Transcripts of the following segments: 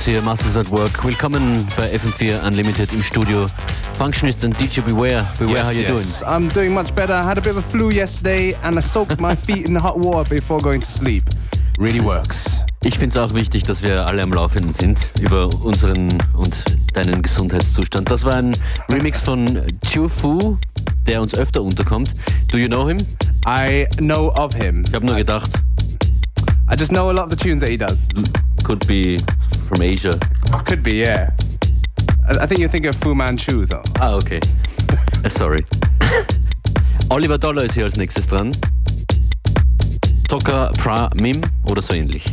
geht's hier. Masters at Work. Willkommen bei FM4 Unlimited im Studio. Functionist and DJ Beware. Beware, yes, how you yes. I'm doing much better. I had a bit of a flu yesterday and I soaked my feet in hot water before going to sleep. Really works. Ich finde es auch wichtig, dass wir alle am Laufenden sind über unseren und deinen Gesundheitszustand. Das war ein Remix von Chu Fu, der uns öfter unterkommt. Do you know him? I know of him. Ich habe nur gedacht, I just know a lot of the tunes that he does. could be from Asia. Could be, yeah. I, think you're thinking of Fu Manchu, though. Ah, okay. Uh, Sorry. Oliver Dollar ist hier als nächstes dran. Toka Pra Mim oder so ähnlich.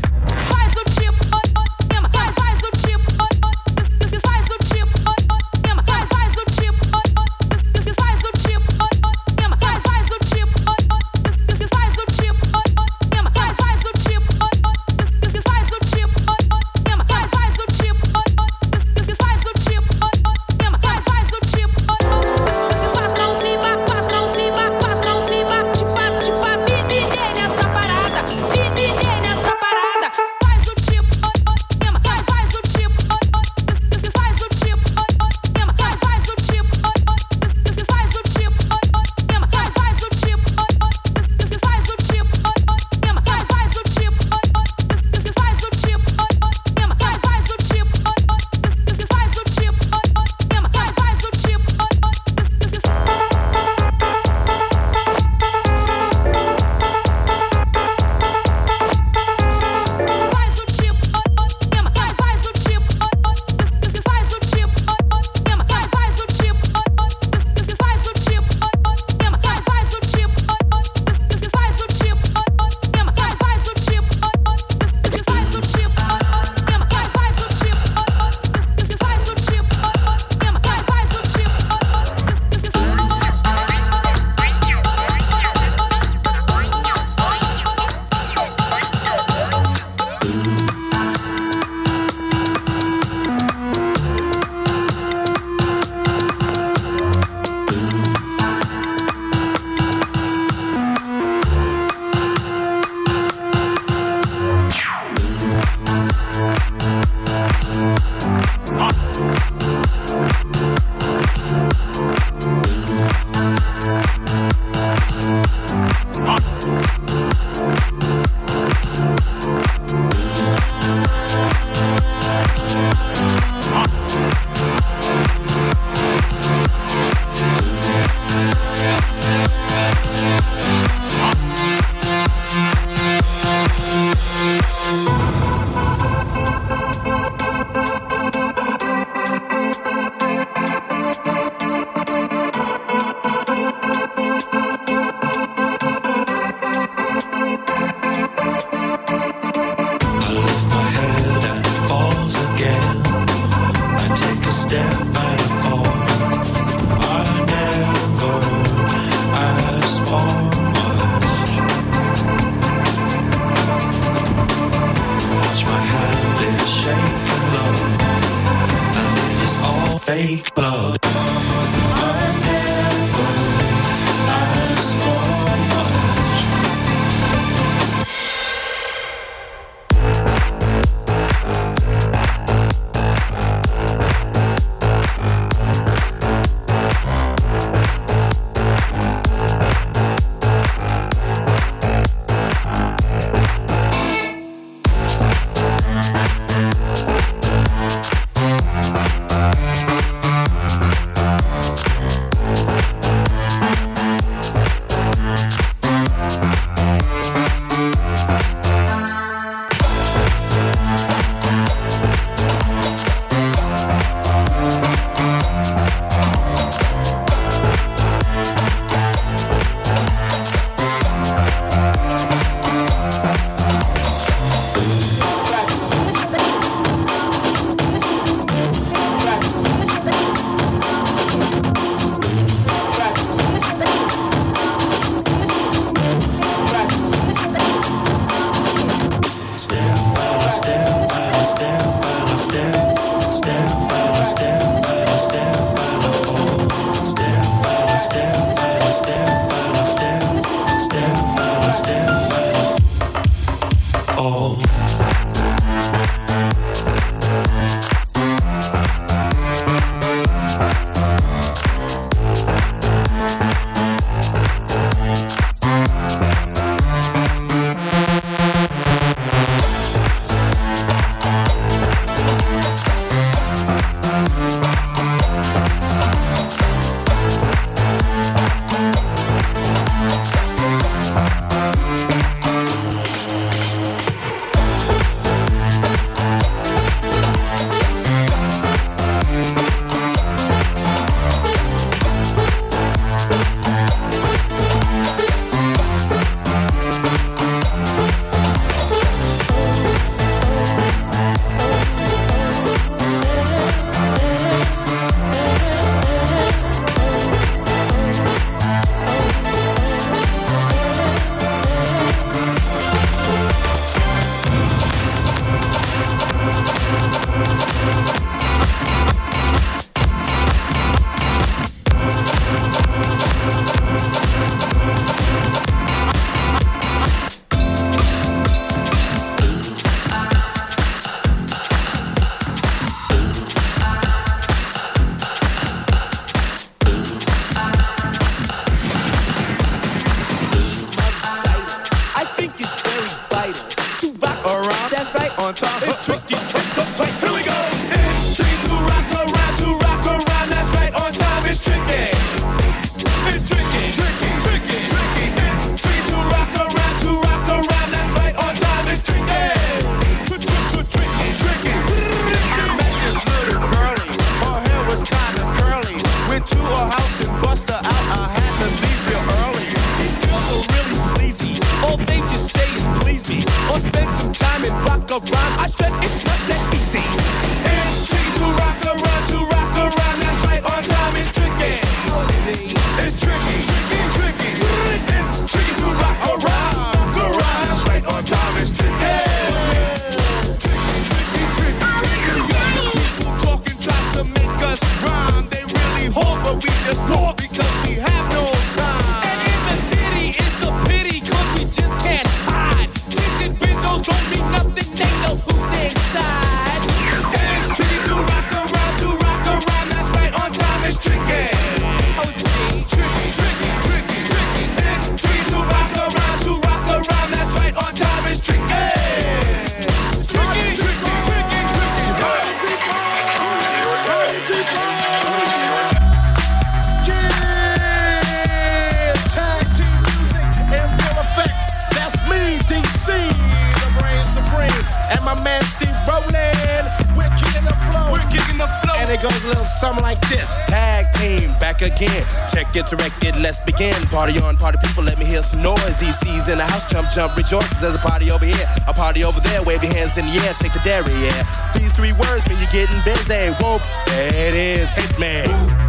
Get directed. let's begin. Party on, party people, let me hear some noise. DC's in the house, jump, jump, rejoices. There's a party over here, a party over there. Wave your hands in the air, shake the dairy, yeah. These three words mean you're getting busy. Whoop, there it is, hit me.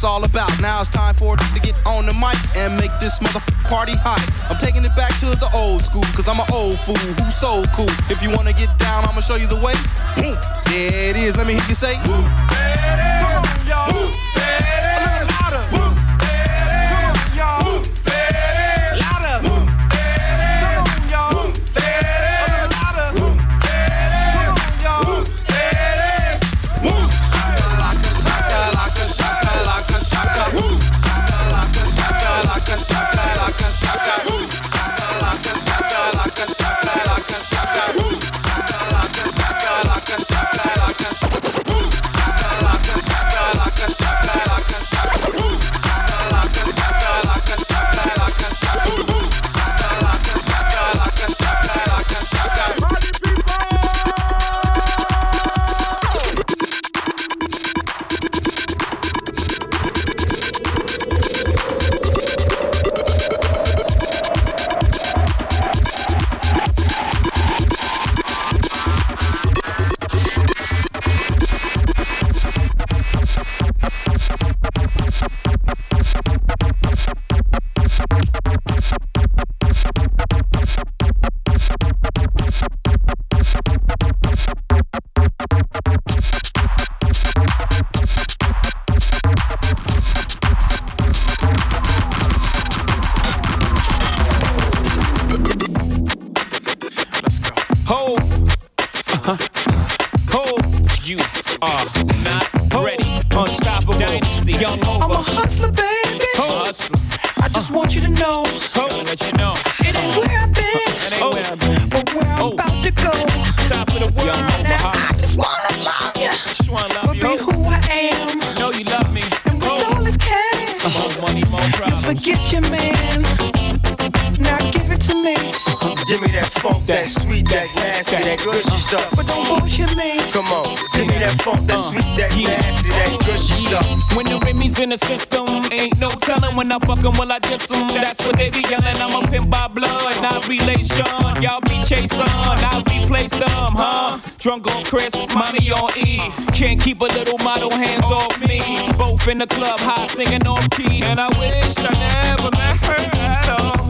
it's all about. Now it's time for to get on the mic and make this mother party hot. I'm taking it back to the old school, cause I'm an old fool who's so cool. If you wanna get down, I'ma show you the way. There it is, let me hear you say, Woo, there it is, y'all.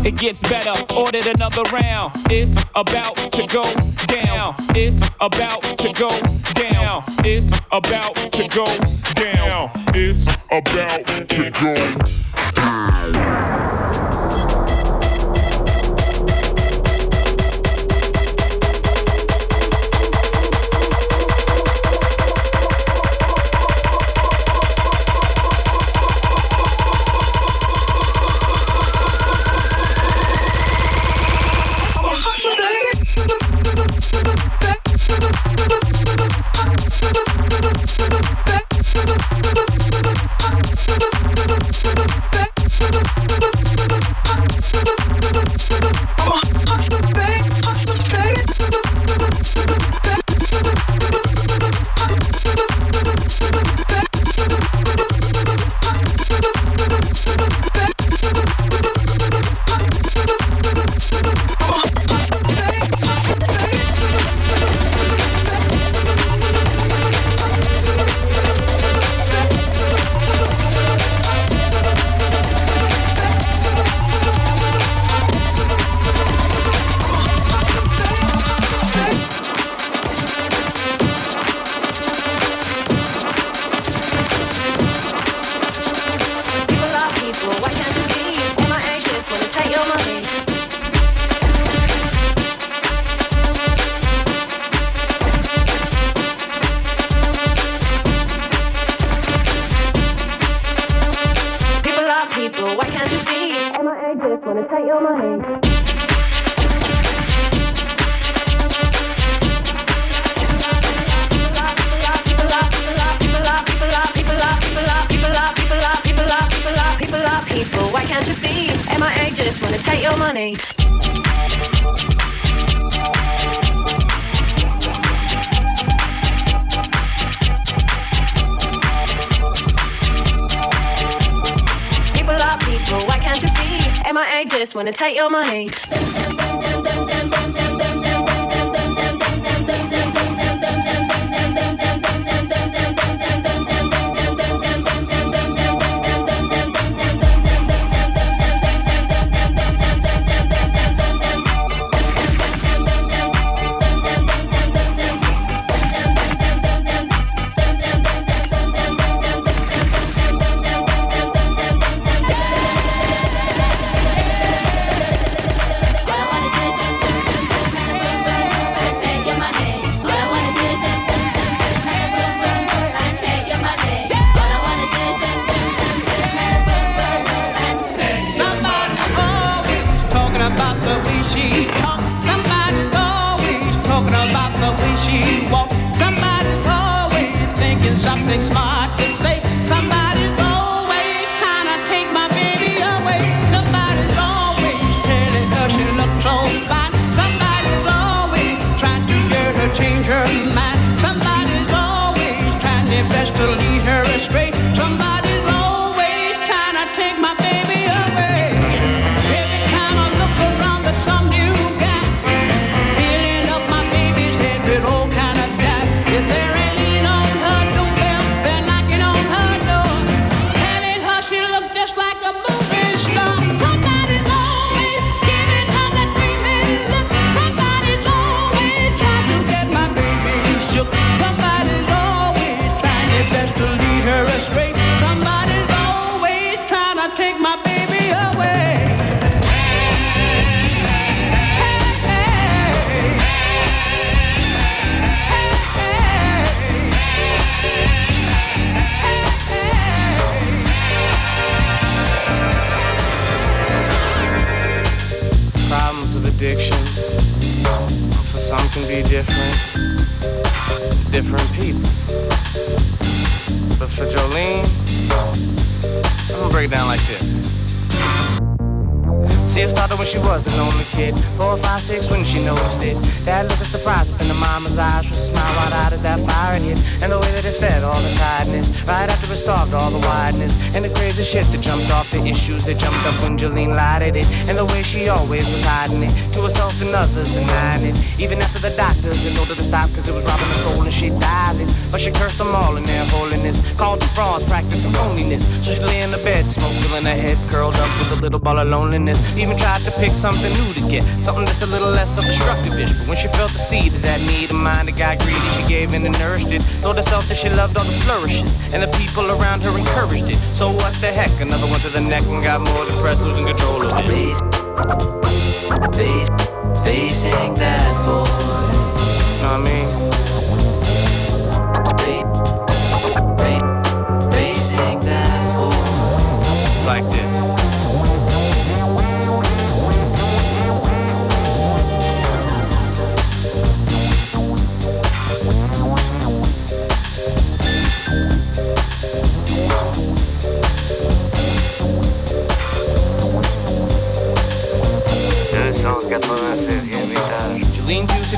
It gets better. Ordered another round. It's about to go down. It's about to go down. It's about to go down. It's about to go down. just wanna tight on my. People, why can't you see? MIA just wanna take your money. MIA just wanna take your money. Always was hiding it. To herself and others denying it. Even after the doctors in order to stop cause it was robbing her soul and she it. But she cursed them all in their holiness. Called them frauds, practicing loneliness. So she lay in the bed, smoke filling her head, curled up with a little ball of loneliness. Even tried to pick something new to get, something that's a little less obstructive-ish. But when she felt the seed of that need of mine it got greedy, she gave in and nourished it. Told herself that she loved all the flourishes, and the people around her encouraged it. So what the heck? Another one to the neck and got more depressed, losing control of it. Face, facing that boy. Know what I mean?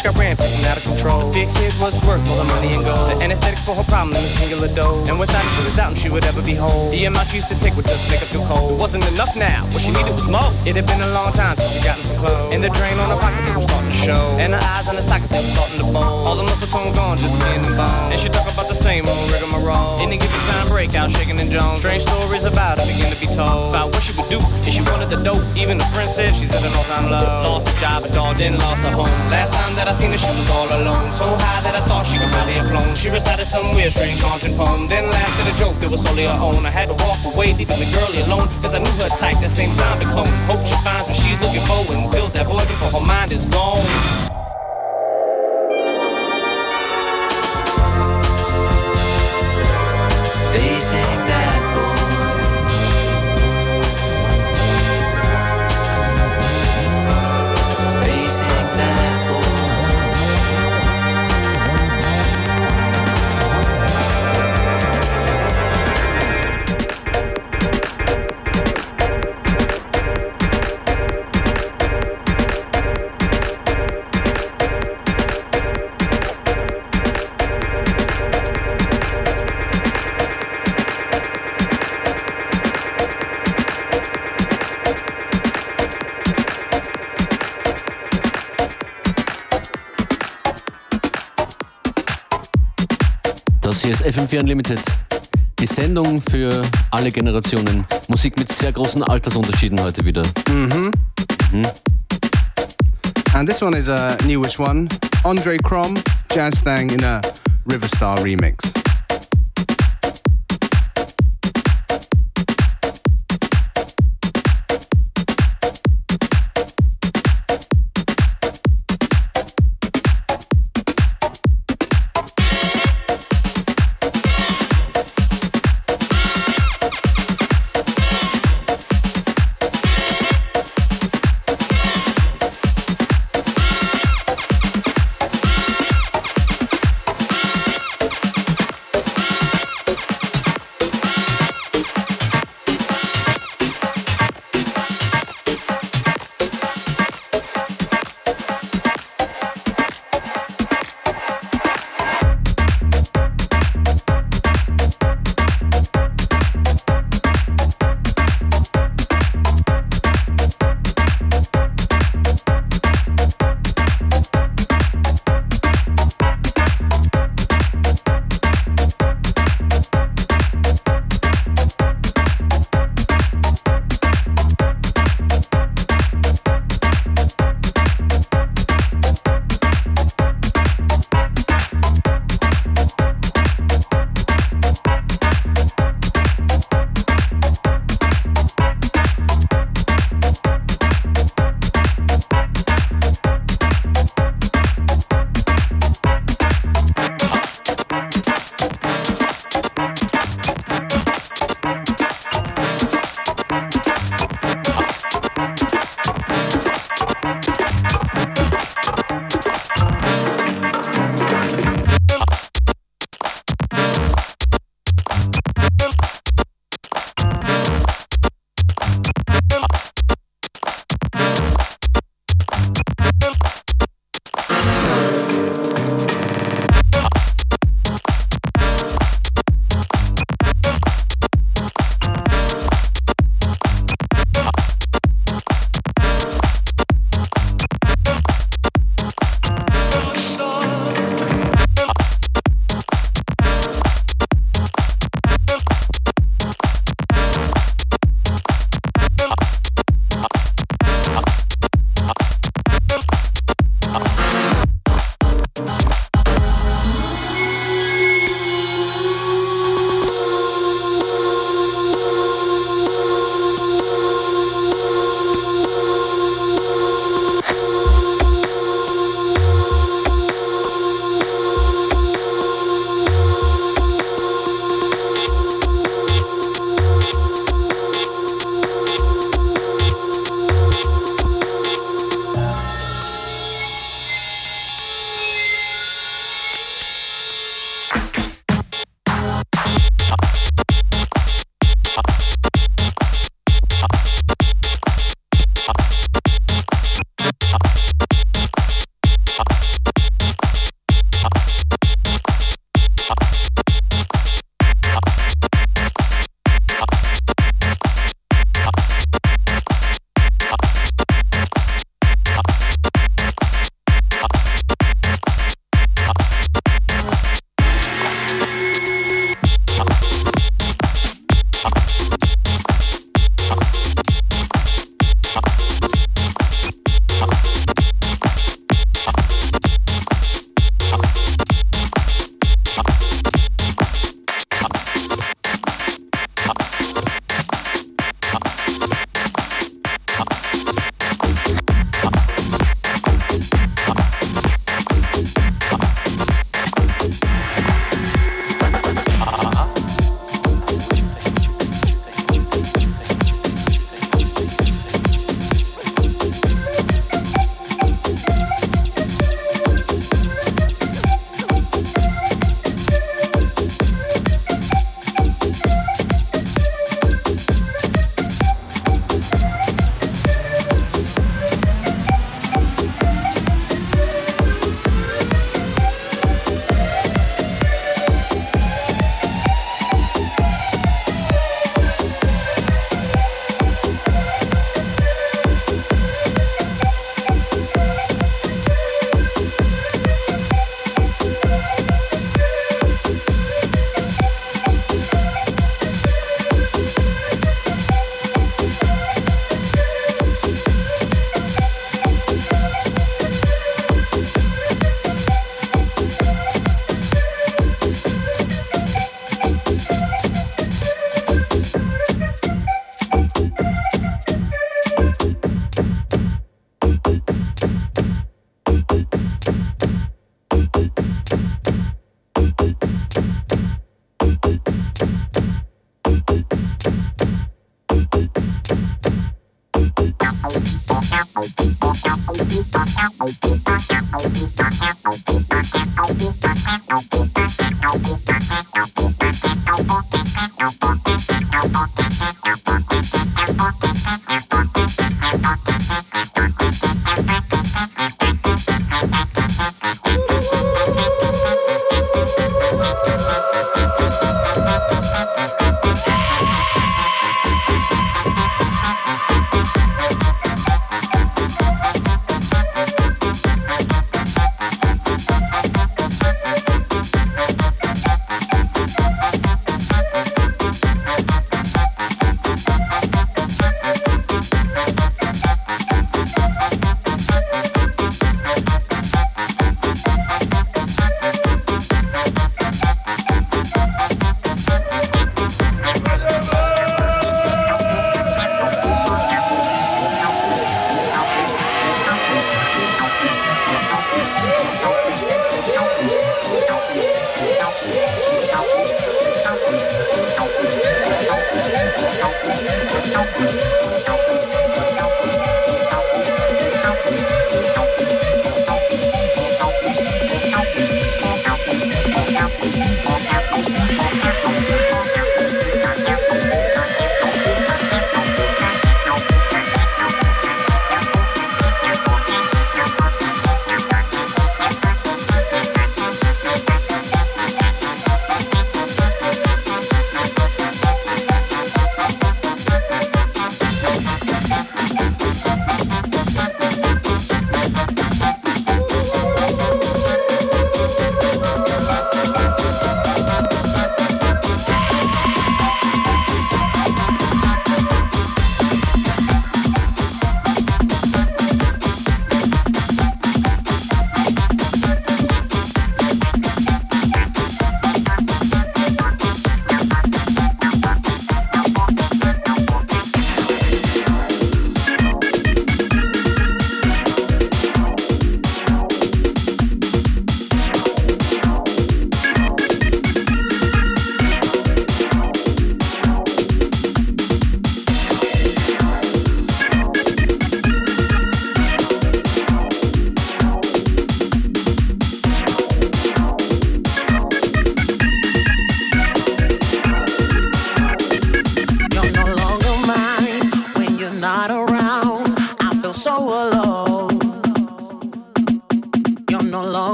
Usage got rampant and out of control. The fix it was worth all the money and gold. The anesthetic for her problem in a singular dose. And without it, she was doubting she would ever be whole. The amount she used to take would just make her feel cold. It wasn't enough now. What she needed was more. It had been a long time since she gotten some clothes. And the drain on her pocket was starting to show. And her eyes and her sockets, they were starting bowl. All the muscle tone gone, just skin and bone. And she talk about the same old rigmarole. In a given time breakout, shaking and Jones. Strange stories about her begin to be told. About what she would do if she wanted the dope. Even the friend said she's at an all-time low. Lost her job, a dog, then lost her home. Last time that I seen her, she was all alone. So high that I thought she could barely have flown. She recited some weird, strange haunting poem. Then laughed at a joke that was solely her own. I had to walk away, leaving the girlie alone. Cause I knew her type, that same zombie clone. Hope she finds what she's looking for and fills that void before her mind is gone. Facing that. Facing that ist FM4 Unlimited. Die Sendung für alle Generationen. Musik mit sehr großen Altersunterschieden heute wieder. Mm-hmm. Mhm. And this one is a newish one. Andre Crom, Jazz Thang in a Riverstar remix.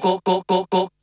Go go go go.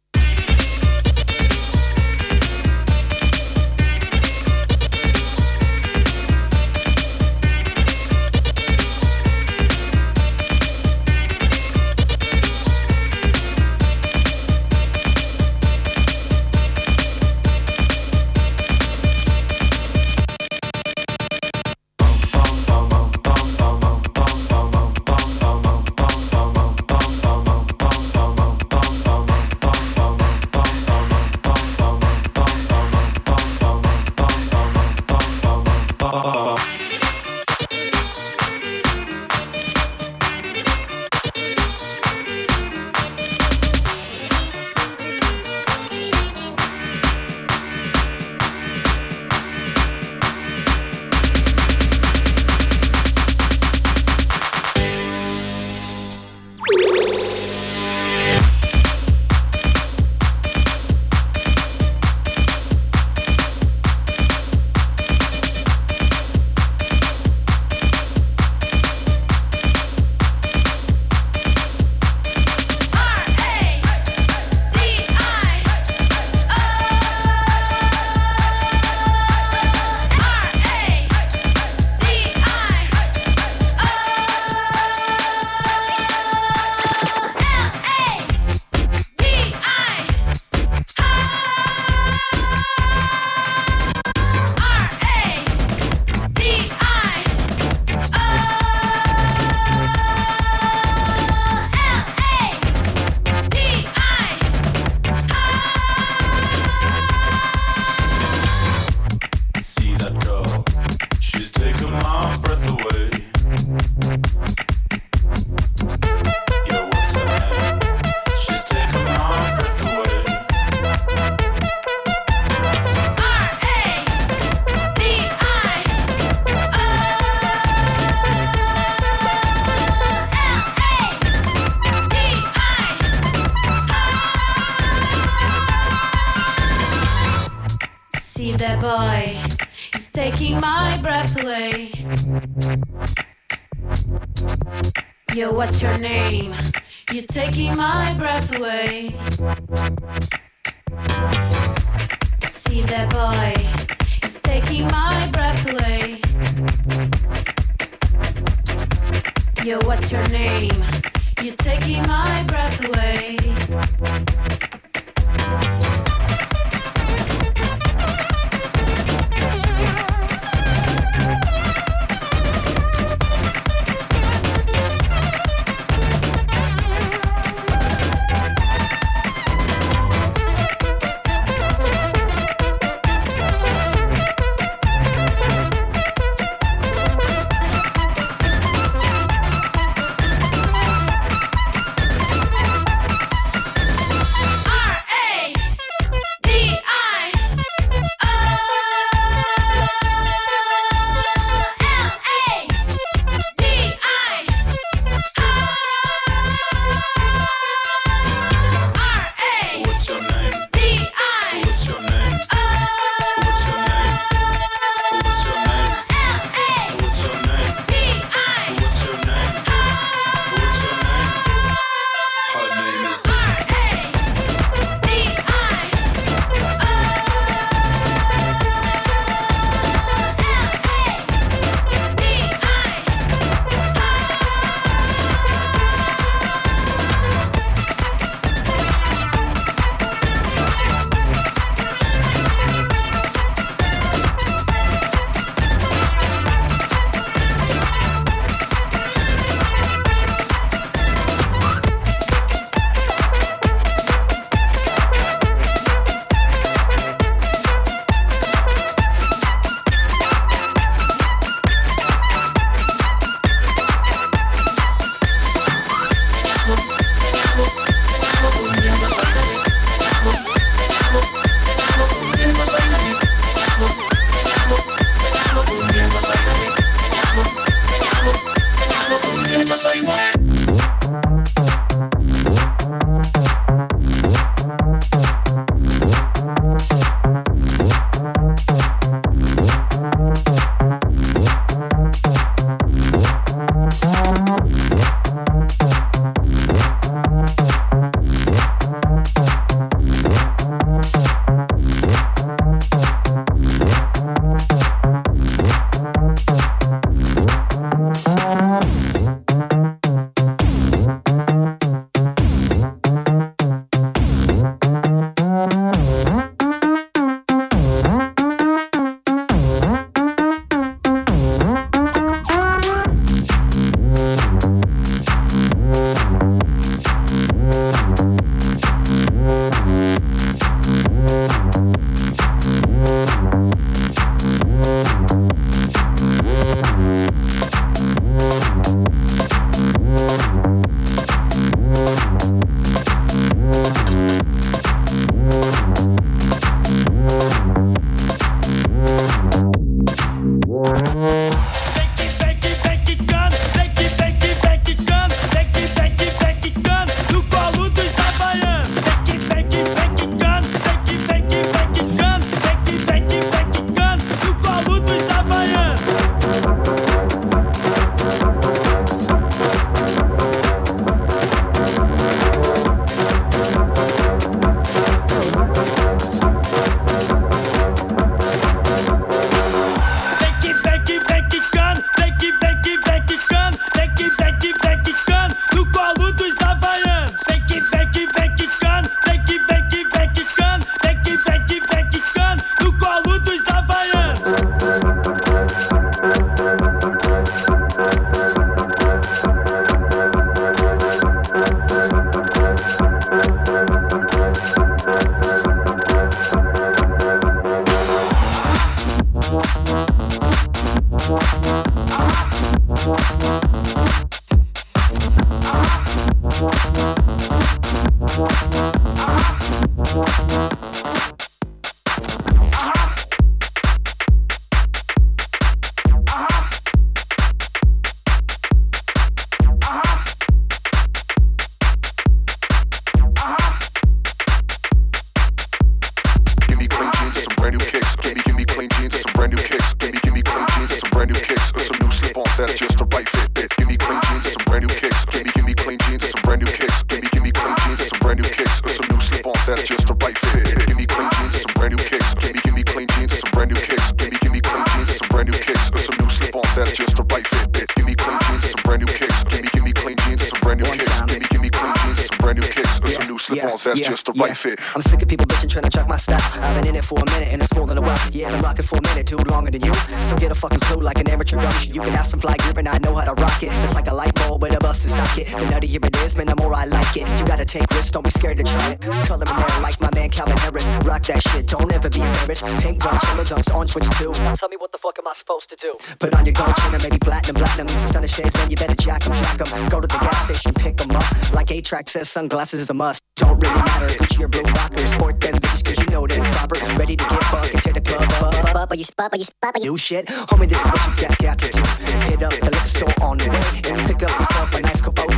Dunks, orange. Tell me what the fuck am I supposed to do? Put on your gold chain and maybe platinum, platinum. Means stunning shades, man, you better jack 'em, jack 'em. Go to the gas station, pick 'em up. Like A-Trak says, sunglasses is a must. Don't really matter, Gucci or blue rockers. Sport them bitches cause you know they're proper. Ready to get buck into the club. Up, up, you spot, you spot, New shit, homie, this is what you got, got to do. Hit up the liquor store on the way and pick up yourself a nice capote.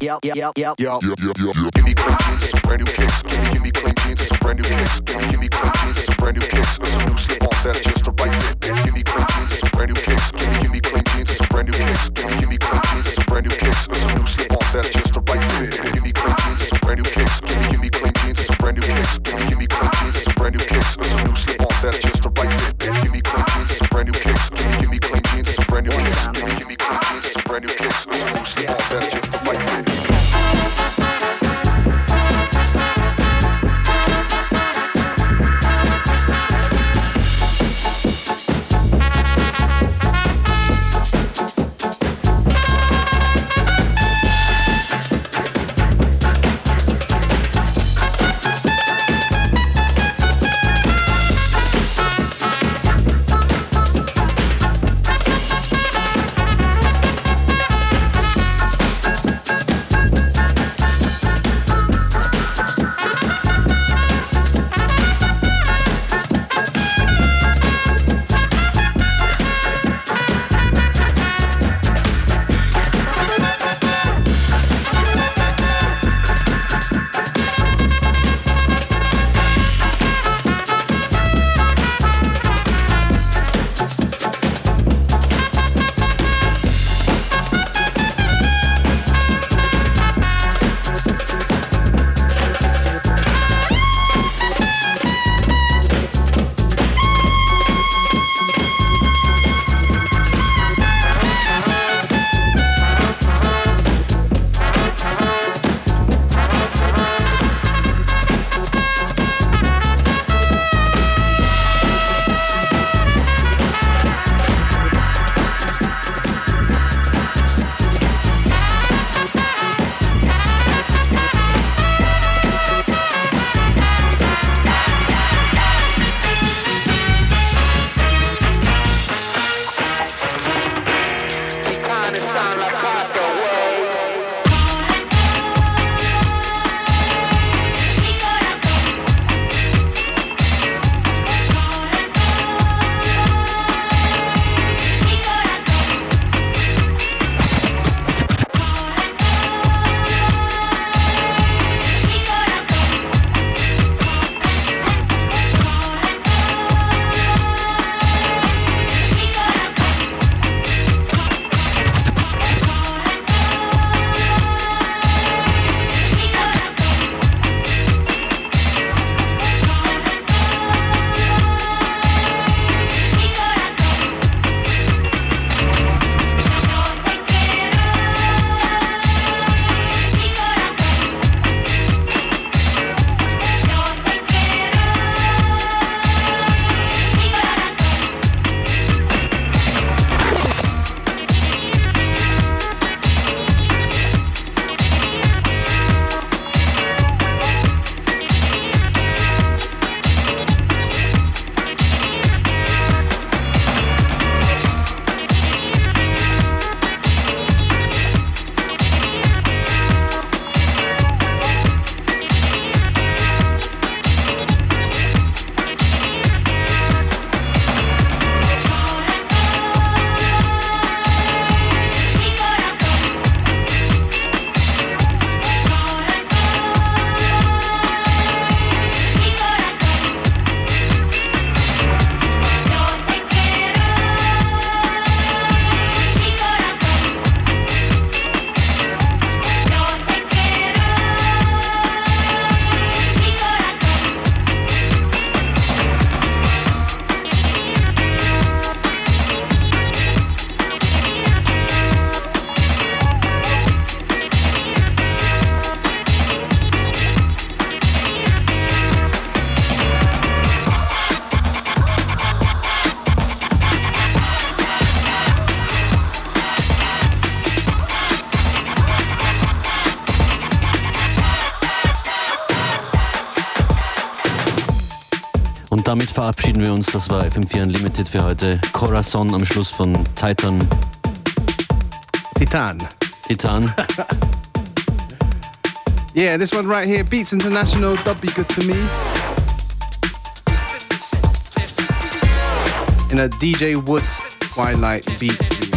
Yep, yep, yep, yep. Yup, yup, yup, yup, yup. Give me clean jeans brand new kicks. Give me, give me clean jeans brand new kicks. Give me, give me verabschieden wir uns. Das war FM4 Unlimited für heute. Corazon am Schluss von Titan. Titan. Titan. Yeah, this one right here, Beats International, Don't Be Good to Me. In a DJ Woods Twilight Beats